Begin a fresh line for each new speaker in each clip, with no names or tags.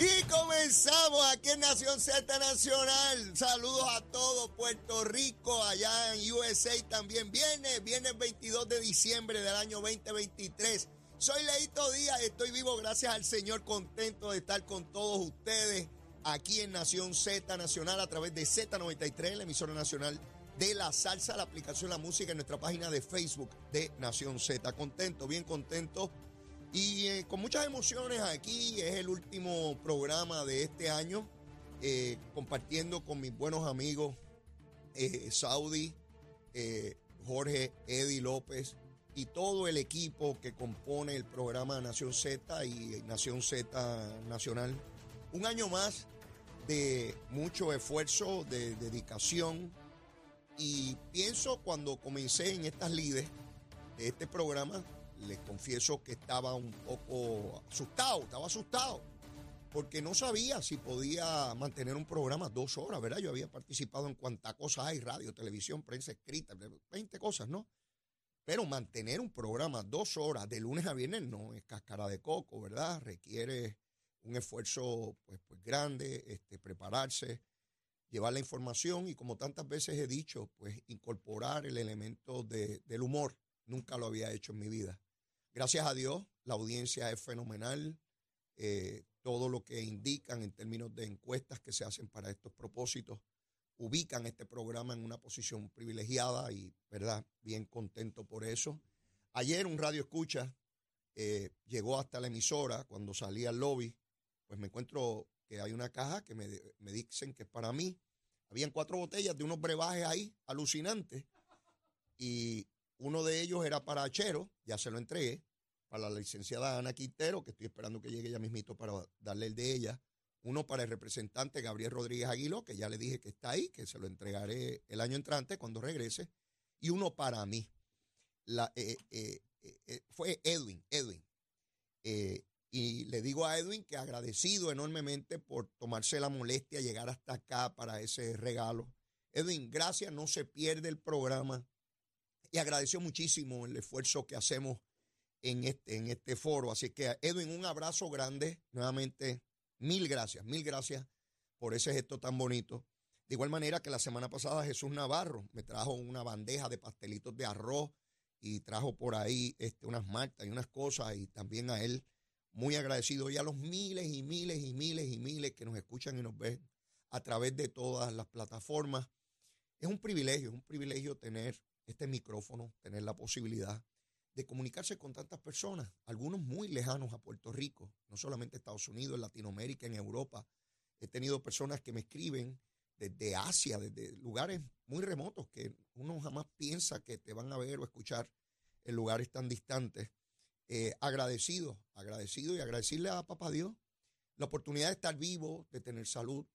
Y comenzamos aquí en Nación Z Nacional. Saludos a todos, Puerto Rico, allá en USA también viene, viene el 22 de diciembre del año 2023. Soy Leito Díaz, estoy vivo gracias al Señor, contento de estar con todos ustedes aquí en Nación Z Nacional a través de Z93, la emisora nacional de la salsa, la aplicación La Música en nuestra página de Facebook de Nación Z. Contento, bien contento y eh, con muchas emociones aquí es el último programa de este año, eh, compartiendo con mis buenos amigos eh, Saudi, Jorge, Eddie López y todo el equipo que compone el programa Nación Z y Nación Z Nacional. Un año más de mucho esfuerzo, de dedicación y pienso cuando comencé en estas lides de este programa, les confieso que estaba un poco asustado, estaba asustado, porque no sabía si podía mantener un programa dos horas, ¿verdad? Yo había participado en cuantas cosas hay, radio, televisión, prensa escrita, 20 cosas, ¿no? Pero mantener un programa dos horas de lunes a viernes no es cáscara de coco, ¿verdad? Requiere un esfuerzo pues, pues grande, este, prepararse, llevar la información y como tantas veces he dicho, pues incorporar el elemento del humor. Nunca lo había hecho en mi vida. Gracias a Dios, la audiencia es fenomenal. Eh, todo lo que indican en términos de encuestas que se hacen para estos propósitos ubican este programa en una posición privilegiada y, ¿verdad? Bien contento por eso. Ayer un radio escucha eh, llegó hasta la emisora cuando salí al lobby, pues me encuentro que hay una caja que me, me dicen que es para mí. Habían cuatro botellas de unos brebajes ahí, alucinantes, y uno de ellos era para Achero, ya se lo entregué, para la licenciada Ana Quintero, que estoy esperando que llegue ya mismito para darle el de ella. Uno para el representante Gabriel Rodríguez Aguiló, que ya le dije que está ahí, que se lo entregaré el año entrante cuando regrese. Y uno para mí. Eh, eh, eh, fue Edwin, Edwin. y le digo a Edwin que agradecido enormemente por tomarse la molestia llegar hasta acá para ese regalo. Edwin, gracias, no se pierde el programa y agradeció muchísimo el esfuerzo que hacemos en este, en este foro. Así que, Edwin, un abrazo grande. Nuevamente, mil gracias, mil gracias por ese gesto tan bonito. De igual manera que la semana pasada Jesús Navarro me trajo una bandeja de pastelitos de arroz y trajo por ahí este, unas martas y unas cosas y también a él muy agradecido y a los miles y miles y miles y miles que nos escuchan y nos ven a través de todas las plataformas. Es un privilegio, es un privilegio tener este micrófono, tener la posibilidad de comunicarse con tantas personas, algunos muy lejanos a Puerto Rico, no solamente Estados Unidos, en Latinoamérica, en Europa. He tenido personas que me escriben desde Asia, desde lugares muy remotos que uno jamás piensa que te van a ver o escuchar en lugares tan distantes. Eh, agradecido, agradecido y agradecerle a Papá Dios la oportunidad de estar vivo, de tener salud,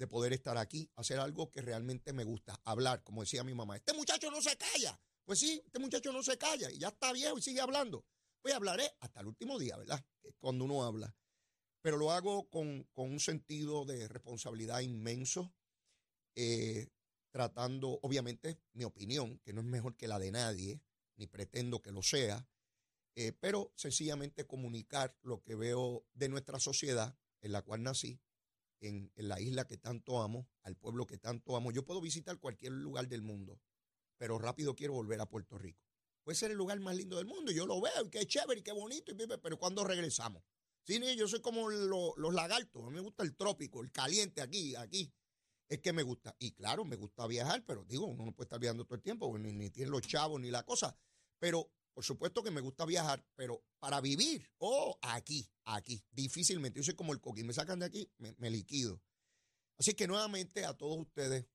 de poder estar aquí, hacer algo que realmente me gusta, hablar, como decía mi mamá. Este muchacho no se calla. Pues sí, este muchacho no se calla y ya está viejo y sigue hablando. Pues hablaré hasta el último día, ¿verdad? Cuando uno habla. Pero lo hago con, un sentido de responsabilidad inmenso, eh, tratando, obviamente, mi opinión, que no es mejor que la de nadie, ni pretendo que lo sea, eh, pero sencillamente comunicar lo que veo de nuestra sociedad en la cual nací, en, la isla que tanto amo, al pueblo que tanto amo. Yo puedo visitar cualquier lugar del mundo, pero rápido quiero volver a Puerto Rico. Puede ser el lugar más lindo del mundo, yo lo veo, y qué chévere, y qué bonito, pero ¿cuándo regresamos? Sí, yo soy como los lagartos, a mí me gusta el trópico, el caliente aquí, aquí. Es que me gusta. Y claro, me gusta viajar, pero digo, uno no puede estar viajando todo el tiempo, ni, ni tiene los chavos ni la cosa. Pero por supuesto que me gusta viajar, pero para vivir, oh, aquí, aquí, difícilmente. Yo soy como el coquín, me sacan de aquí, me, liquido. Así que nuevamente a todos ustedes,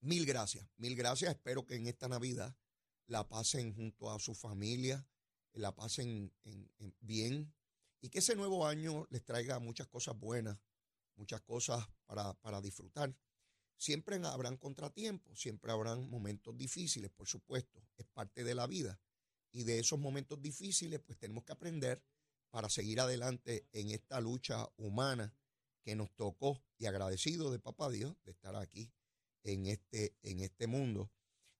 mil gracias, mil gracias. Espero que en esta Navidad la pasen junto a su familia, la pasen bien y que ese nuevo año les traiga muchas cosas buenas, muchas cosas para, para disfrutar. Siempre habrán contratiempos, siempre habrán momentos difíciles, por supuesto, es parte de la vida y de esos momentos difíciles, pues tenemos que aprender para seguir adelante en esta lucha humana que nos tocó y agradecido de Papá Dios de estar aquí en este, en este mundo.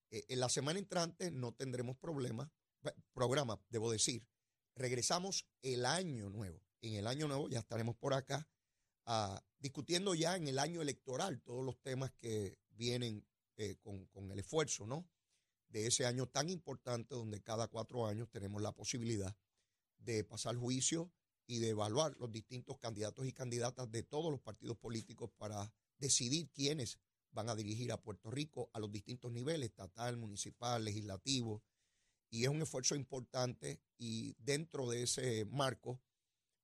Eh, en la semana entrante no tendremos problemas, programa, debo decir. Regresamos el año nuevo. En el año nuevo ya estaremos por acá discutiendo ya en el año electoral todos los temas que vienen eh, con, con, el esfuerzo, ¿no? De ese año tan importante donde cada cuatro años tenemos la posibilidad de pasar juicio y de evaluar los distintos candidatos y candidatas de todos los partidos políticos para decidir quiénes van a dirigir a Puerto Rico a los distintos niveles, estatal, municipal, legislativo. Y es un esfuerzo importante y dentro de ese marco,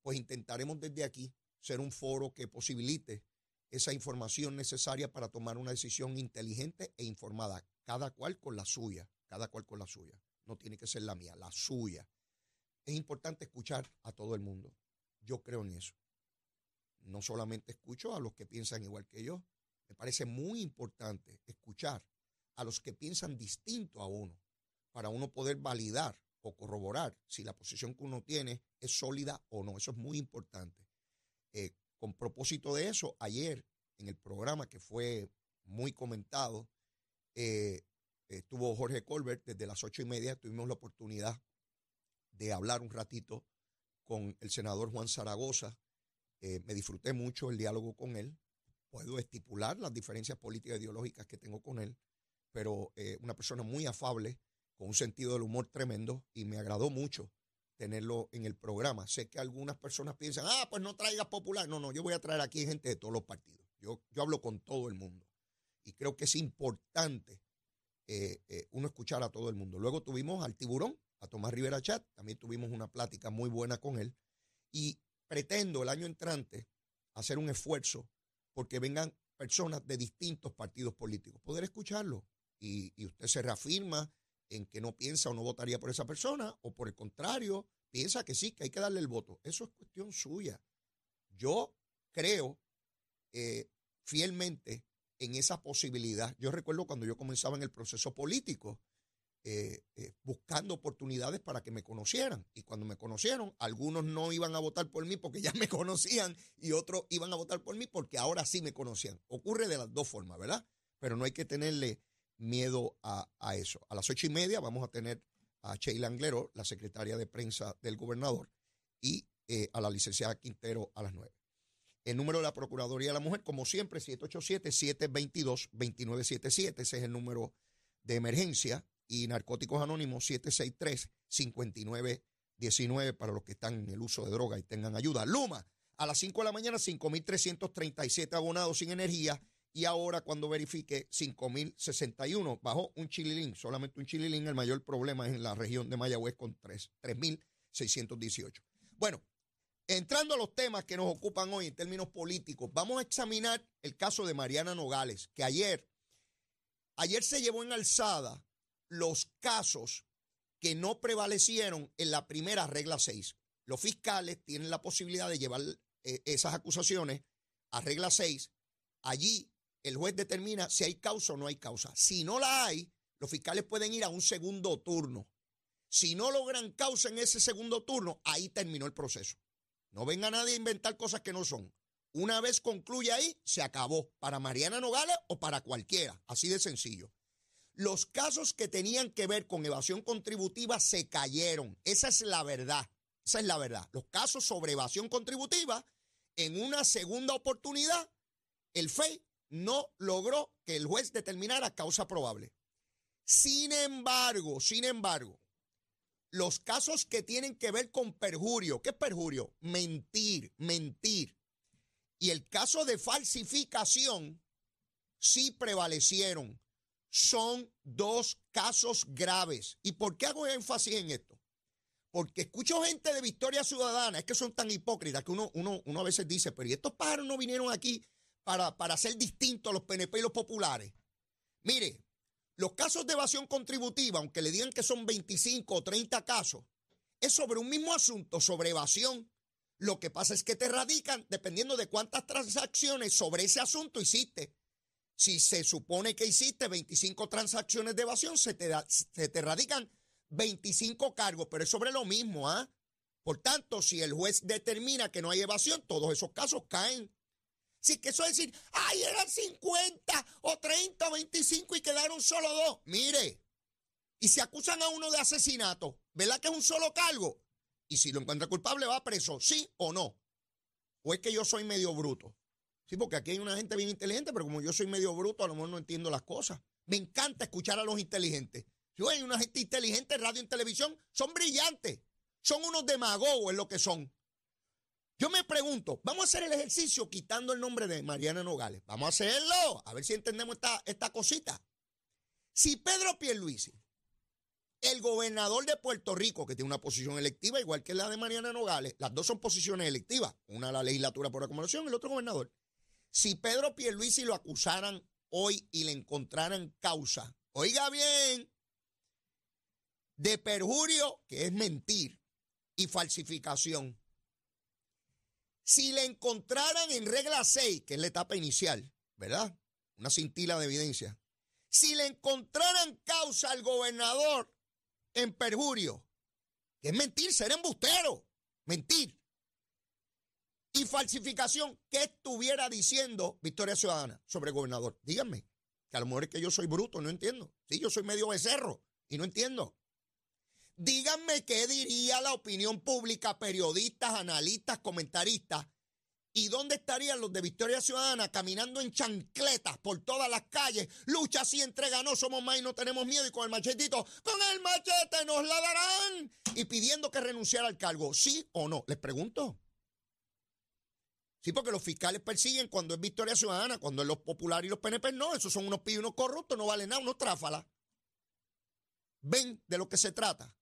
pues intentaremos desde aquí ser un foro que posibilite esa información necesaria para tomar una decisión inteligente e informada, cada cual con la suya, cada cual con la suya. No tiene que ser la mía, la suya. Es importante escuchar a todo el mundo. Yo creo en eso. No solamente escucho a los que piensan igual que yo, me parece muy importante escuchar a los que piensan distinto a uno para uno poder validar o corroborar si la posición que uno tiene es sólida o no. Eso es muy importante. Eh, con propósito de eso, ayer en el programa que fue muy comentado, eh, estuvo Jorge Colbert desde las ocho y media, tuvimos la oportunidad de hablar un ratito con el senador Juan Zaragoza. Eh, me disfruté mucho el diálogo con él. Puedo estipular las diferencias políticas e ideológicas que tengo con él, pero una persona muy afable, con un sentido del humor tremendo y me agradó mucho tenerlo en el programa. Sé que algunas personas piensan, ah, pues no traigas popular. No, no, yo voy a traer aquí gente de todos los partidos. Yo, yo hablo con todo el mundo. Y creo que es importante eh, eh, uno escuchar a todo el mundo. Luego tuvimos al tiburón, a Tomás Rivera Chat. También tuvimos una plática muy buena con él. Y pretendo el año entrante hacer un esfuerzo porque vengan personas de distintos partidos políticos. Poder escucharlo. Y, y usted se reafirma en que no piensa o no votaría por esa persona, o por el contrario, piensa que sí, que hay que darle el voto. Eso es cuestión suya. Yo creo eh, fielmente en esa posibilidad. Yo recuerdo cuando yo comenzaba en el proceso político, eh, eh, buscando oportunidades para que me conocieran. Y cuando me conocieron, algunos no iban a votar por mí porque ya me conocían y otros iban a votar por mí porque ahora sí me conocían. Ocurre de las dos formas, ¿verdad? Pero no hay que tenerle miedo a, eso. A las ocho y media vamos a tener a Sheila Anglero, la secretaria de prensa del gobernador, y eh, a la licenciada Quintero a las nueve. El número de la Procuraduría de la Mujer, como siempre, 787-722-2977, ese es el número de emergencia, y Narcóticos Anónimos, 763-5919, para los que están en el uso de droga y tengan ayuda. Luma, a las 5 de la mañana, 5.337 abonados sin energía y ahora cuando verifique 5.061, bajó un chililín, solamente un chililín, el mayor problema es en la región de Mayagüez con 3.618. Bueno, entrando a los temas que nos ocupan hoy en términos políticos, vamos a examinar el caso de Mariana Nogales, que ayer, ayer se llevó en alzada los casos que no prevalecieron en la primera regla 6. Los fiscales tienen la posibilidad de llevar eh, esas acusaciones a regla 6. Allí el juez determina si hay causa o no hay causa. Si no la hay, los fiscales pueden ir a un segundo turno. Si no logran causa en ese segundo turno, ahí terminó el proceso. No venga nadie a inventar cosas que no son. Una vez concluye ahí, se acabó. Para Mariana Nogales o para cualquiera. Así de sencillo. Los casos que tenían que ver con evasión contributiva se cayeron. Esa es la verdad. Esa es la verdad. Los casos sobre evasión contributiva, en una segunda oportunidad, el FEI no logró que el juez determinara causa probable. Sin embargo, sin embargo, los casos que tienen que ver con perjurio, ¿qué es perjurio? Mentir, mentir. Y el caso de falsificación sí prevalecieron. Son dos casos graves. ¿Y por qué hago énfasis en esto? Porque escucho gente de Victoria Ciudadana, es que son tan hipócritas que uno, uno, uno a veces dice, pero ¿y estos pájaros no vinieron aquí para, para ser a los PNP y los populares. Mire, los casos de evasión contributiva, aunque le digan que son 25 o 30 casos, es sobre un mismo asunto, sobre evasión. Lo que pasa es que te radican dependiendo de cuántas transacciones sobre ese asunto hiciste. Si se supone que hiciste 25 transacciones de evasión, se te, se te radican 25 cargos, pero es sobre lo mismo, ¿ah? Por tanto, si el juez determina que no hay evasión, todos esos casos caen Eso es decir, ay, eran 50 o 30 o 25 y quedaron solo dos. Mire, y se acusan a uno de asesinato, ¿verdad que es un solo cargo? Y si lo encuentra culpable, va preso, sí o no. ¿O es que yo soy medio bruto? Sí, porque aquí hay una gente bien inteligente, pero como yo soy medio bruto, a lo mejor no entiendo las cosas. Me encanta escuchar a los inteligentes. Yo hay una gente inteligente en radio y televisión, son brillantes. Son unos demagogos en lo que son. Yo me pregunto, vamos a hacer el ejercicio quitando el nombre de Mariana Nogales. Vamos a hacerlo, a ver si entendemos esta, esta cosita. Si Pedro Pierluisi, el gobernador de Puerto Rico, que tiene una posición electiva igual que la de Mariana Nogales, las dos son posiciones electivas, una la legislatura por acumulación el otro gobernador. Si Pedro Pierluisi lo acusaran hoy y le encontraran causa, oiga bien, de perjurio, que es mentir, y falsificación. Si le encontraran en regla 6, que es la etapa inicial, ¿verdad? Una cintila de evidencia. Si le encontraran causa al gobernador en perjurio, que es mentir, ser embustero, mentir. Y falsificación, ¿qué estuviera diciendo Victoria Ciudadana sobre el gobernador? Díganme, que a lo mejor es que yo soy bruto, no entiendo. Sí, yo soy medio becerro y no entiendo. Díganme qué diría la opinión pública, periodistas, analistas, comentaristas. ¿Y dónde estarían los de Victoria Ciudadana caminando en chancletas por todas las calles? Lucha si entrega, no somos más y no tenemos miedo. Y con el machetito, con el machete nos la darán. Y pidiendo que renunciara al cargo. ¿Sí o no? Les pregunto. Sí, porque los fiscales persiguen cuando es Victoria Ciudadana, cuando es los populares y los PNP no. Esos son unos pibes, unos corruptos, no valen nada, unos tráfalas. Ven de lo que se trata.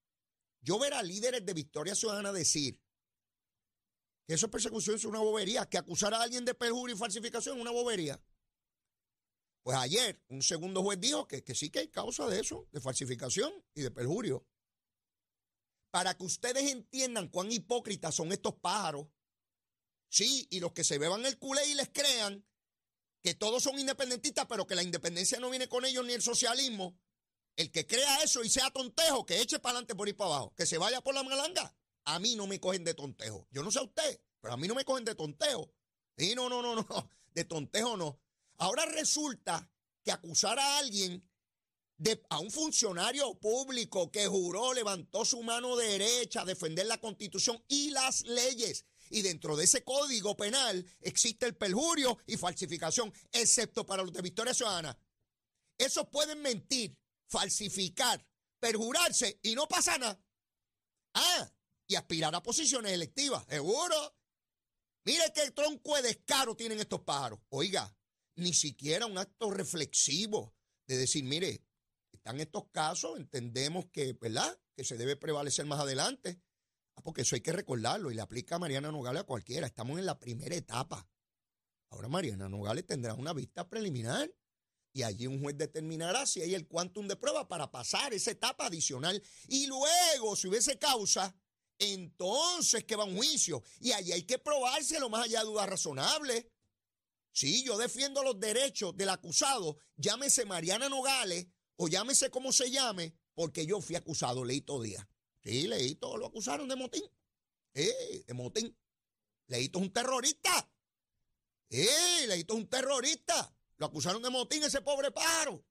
Yo ver a líderes de Victoria Ciudadana decir que eso es persecución, es una bobería, que acusar a alguien de perjurio y falsificación es una bobería. Pues ayer un segundo juez dijo que, que sí que hay causa de eso, de falsificación y de perjurio. Para que ustedes entiendan cuán hipócritas son estos pájaros. Sí, y los que se beban el culé y les crean que todos son independentistas, pero que la independencia no viene con ellos ni el socialismo. El que crea eso y sea tontejo, que eche para adelante por ir para abajo, que se vaya por la malanga. A mí no me cogen de tontejo. Yo no sé a usted, pero a mí no me cogen de tontejo. Y no, no, no, no, de tontejo no. Ahora resulta que acusar a alguien, de, a un funcionario público que juró, levantó su mano derecha a defender la constitución y las leyes. Y dentro de ese código penal existe el perjurio y falsificación, excepto para los de Victoria Ciudadana. Esos pueden mentir, falsificar, perjurarse y no pasa nada. Ah, y aspirar a posiciones electivas, seguro. Mire qué tronco de descaro tienen estos pájaros. Oiga, ni siquiera un acto reflexivo de decir, mire, están estos casos, entendemos que, ¿verdad? Que se debe prevalecer más adelante. Ah, porque eso hay que recordarlo y le aplica a Mariana Nogales a cualquiera. Estamos en la primera etapa. Ahora Mariana Nogales tendrá una vista preliminar y allí un juez determinará si hay el quantum de prueba para pasar esa etapa adicional. Y luego, si hubiese causa, entonces que va un juicio. Y allí hay que probárselo más allá de dudas razonables. Sí, yo defiendo los derechos del acusado, llámese Mariana Nogales o llámese como se llame, porque yo fui acusado, Leito Díaz. Sí, Leito lo acusaron de motín. Eh, de motín. Leito es un terrorista. Eh, Leito es un terrorista. Lo acusaron de motín ese pobre pájaro.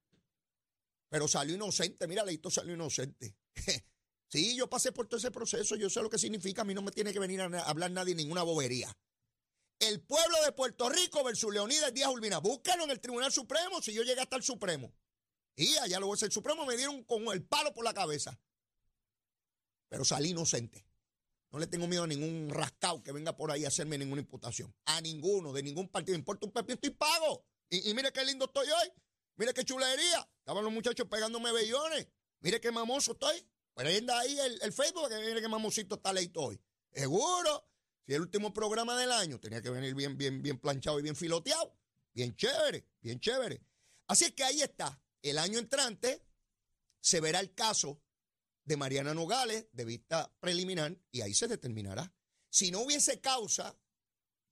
Pero salió inocente. Mira, Leito salió inocente. sí, yo pasé por todo ese proceso. Yo sé lo que significa. A mí no me tiene que venir a hablar nadie ninguna bobería. El pueblo de Puerto Rico versus Leonidas Díaz Urbina. Búscalo en el Tribunal Supremo si yo llegué hasta el Supremo. Y allá luego el Supremo me dieron con el palo por la cabeza. Pero salí inocente. No le tengo miedo a ningún rascado que venga por ahí a hacerme ninguna imputación. A ninguno, de ningún partido. importa un pepino, estoy pago. Y, mire qué lindo estoy hoy. Mire qué chulería. Estaban los muchachos pegándome bellones. Mire qué mamoso estoy. Prenda ahí el, el Facebook, que mire qué mamosito está leíto hoy. Seguro. Si el último programa del año tenía que venir bien, bien, bien planchado y bien filoteado. Bien chévere, bien chévere. Así es que ahí está. El año entrante se verá el caso de Mariana Nogales de vista preliminar y ahí se determinará. Si no hubiese causa,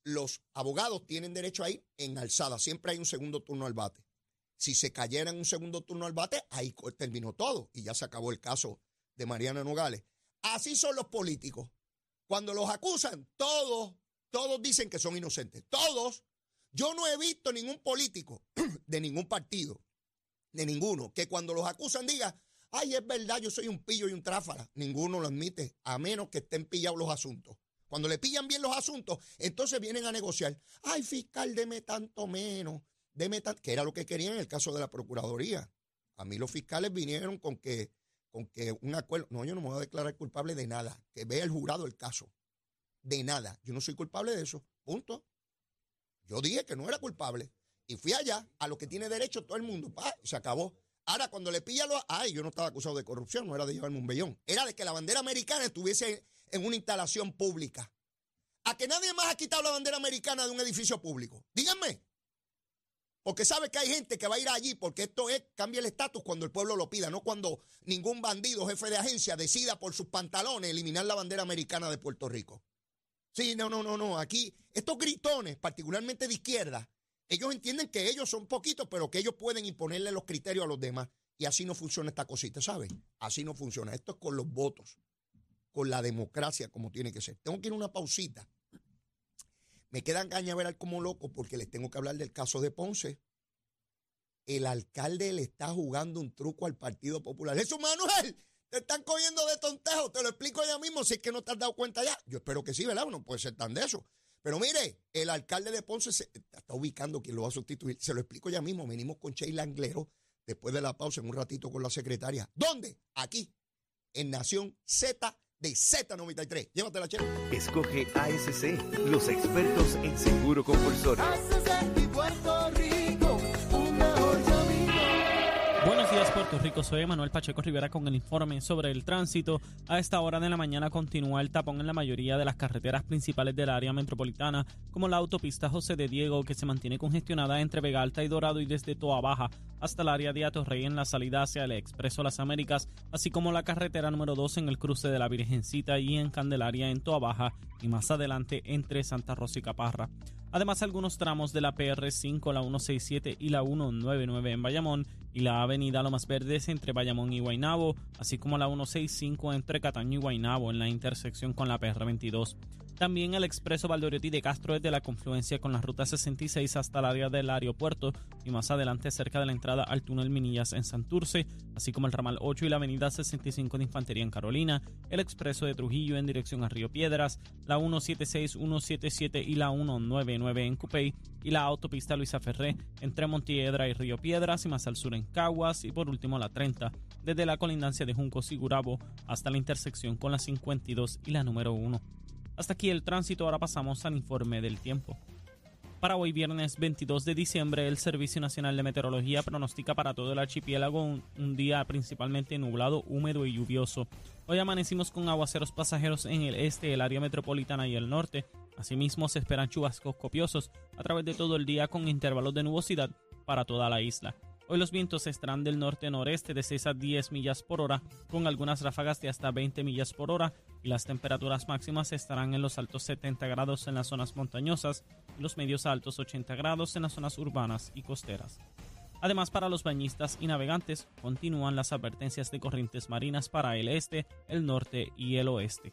los abogados tienen derecho a ir en alzada. Siempre hay un segundo turno al bate. Si se cayera en un segundo turno al bate, ahí terminó todo y ya se acabó el caso de Mariana Nogales. Así son los políticos. Cuando los acusan, todos, todos dicen que son inocentes. Todos. Yo no he visto ningún político de ningún partido, de ninguno, que cuando los acusan diga, ay, es verdad, yo soy un pillo y un tráfala. Ninguno lo admite, a menos que estén pillados los asuntos. Cuando le pillan bien los asuntos, entonces vienen a negociar. Ay, fiscal, deme tanto menos, deme tanto, que era lo que querían en el caso de la Procuraduría. A mí los fiscales vinieron con que, con que un acuerdo, no, yo no me voy a declarar culpable de nada, que vea el jurado el caso. De nada. Yo no soy culpable de eso. Punto. Yo dije que no era culpable. Y fui allá, a lo que tiene derecho todo el mundo. Pa, se acabó. Ahora, cuando le pilla lo. Ay, yo no estaba acusado de corrupción, no era de llevarme un bellón. Era de que la bandera americana estuviese en una instalación pública. A que nadie más ha quitado la bandera americana de un edificio público. Díganme. Porque sabe que hay gente que va a ir allí porque esto es, cambia el estatus cuando el pueblo lo pida, no cuando ningún bandido, jefe de agencia, decida por sus pantalones eliminar la bandera americana de Puerto Rico. Sí, no, no, no, no. Aquí, estos gritones, particularmente de izquierda, ellos entienden que ellos son poquitos, pero que ellos pueden imponerle los criterios a los demás. Y así no funciona esta cosita, ¿sabes? Así no funciona. Esto es con los votos con la democracia como tiene que ser. Tengo que ir a una pausita. Me quedan cañaveral como loco porque les tengo que hablar del caso de Ponce. El alcalde le está jugando un truco al Partido Popular. Jesús Manuel, te están cogiendo de tontejo. Te lo explico ya mismo si es que no te has dado cuenta ya. Yo espero que sí, ¿verdad? No puede ser tan de eso. Pero mire, el alcalde de Ponce se está ubicando quién lo va a sustituir. Se lo explico ya mismo. Venimos con Sheila Anglero después de la pausa en un ratito con la secretaria. ¿Dónde? Aquí, en Nación Z de Z93. Llévatela, chela.
Escoge ASC, los expertos en seguro compulsorio.
Buenos días Puerto Rico, soy Manuel Pacheco Rivera con el informe sobre el tránsito. A esta hora de la mañana continúa el tapón en la mayoría de las carreteras principales del área metropolitana, como la autopista José de Diego que se mantiene congestionada entre Vega Alta y Dorado y desde Toa Baja hasta el área de Atorrey en la salida hacia el Expreso Las Américas, así como la carretera número 2 en el cruce de la Virgencita y en Candelaria en Toa Baja y más adelante entre Santa Rosa y Caparra. Además, algunos tramos de la PR5, la 167 y la 199 en Bayamón y la avenida Lomas Verdes entre Bayamón y Guaynabo, así como la 165 entre Cataño y Guaynabo en la intersección con la PR22. También el expreso Valdoriotti de Castro desde la confluencia con la ruta 66 hasta el área del aeropuerto y más adelante cerca de la entrada al túnel Minillas en Santurce, así como el ramal 8 y la avenida 65 de Infantería en Carolina, el expreso de Trujillo en dirección a Río Piedras, la 176, 177 y la 199 en Cupey y la autopista Luisa Ferré entre Montiedra y Río Piedras y más al sur en Caguas y por último la 30 desde la colindancia de Juncos y Gurabo hasta la intersección con la 52 y la número 1. Hasta aquí el tránsito, ahora pasamos al informe del tiempo. Para hoy viernes 22 de diciembre, el Servicio Nacional de Meteorología pronostica para todo el archipiélago un, día principalmente nublado, húmedo y lluvioso. Hoy amanecimos con aguaceros pasajeros en el este, el área metropolitana y el norte. Asimismo, se esperan chubascos copiosos a través de todo el día con intervalos de nubosidad para toda la isla. Hoy los vientos estarán del norte-noreste de 6 a 10 millas por hora, con algunas ráfagas de hasta 20 millas por hora, y las temperaturas máximas estarán en los altos 70 grados en las zonas montañosas y los medios altos 80 grados en las zonas urbanas y costeras. Además, para los bañistas y navegantes, continúan las advertencias de corrientes marinas para el este, el norte y el oeste.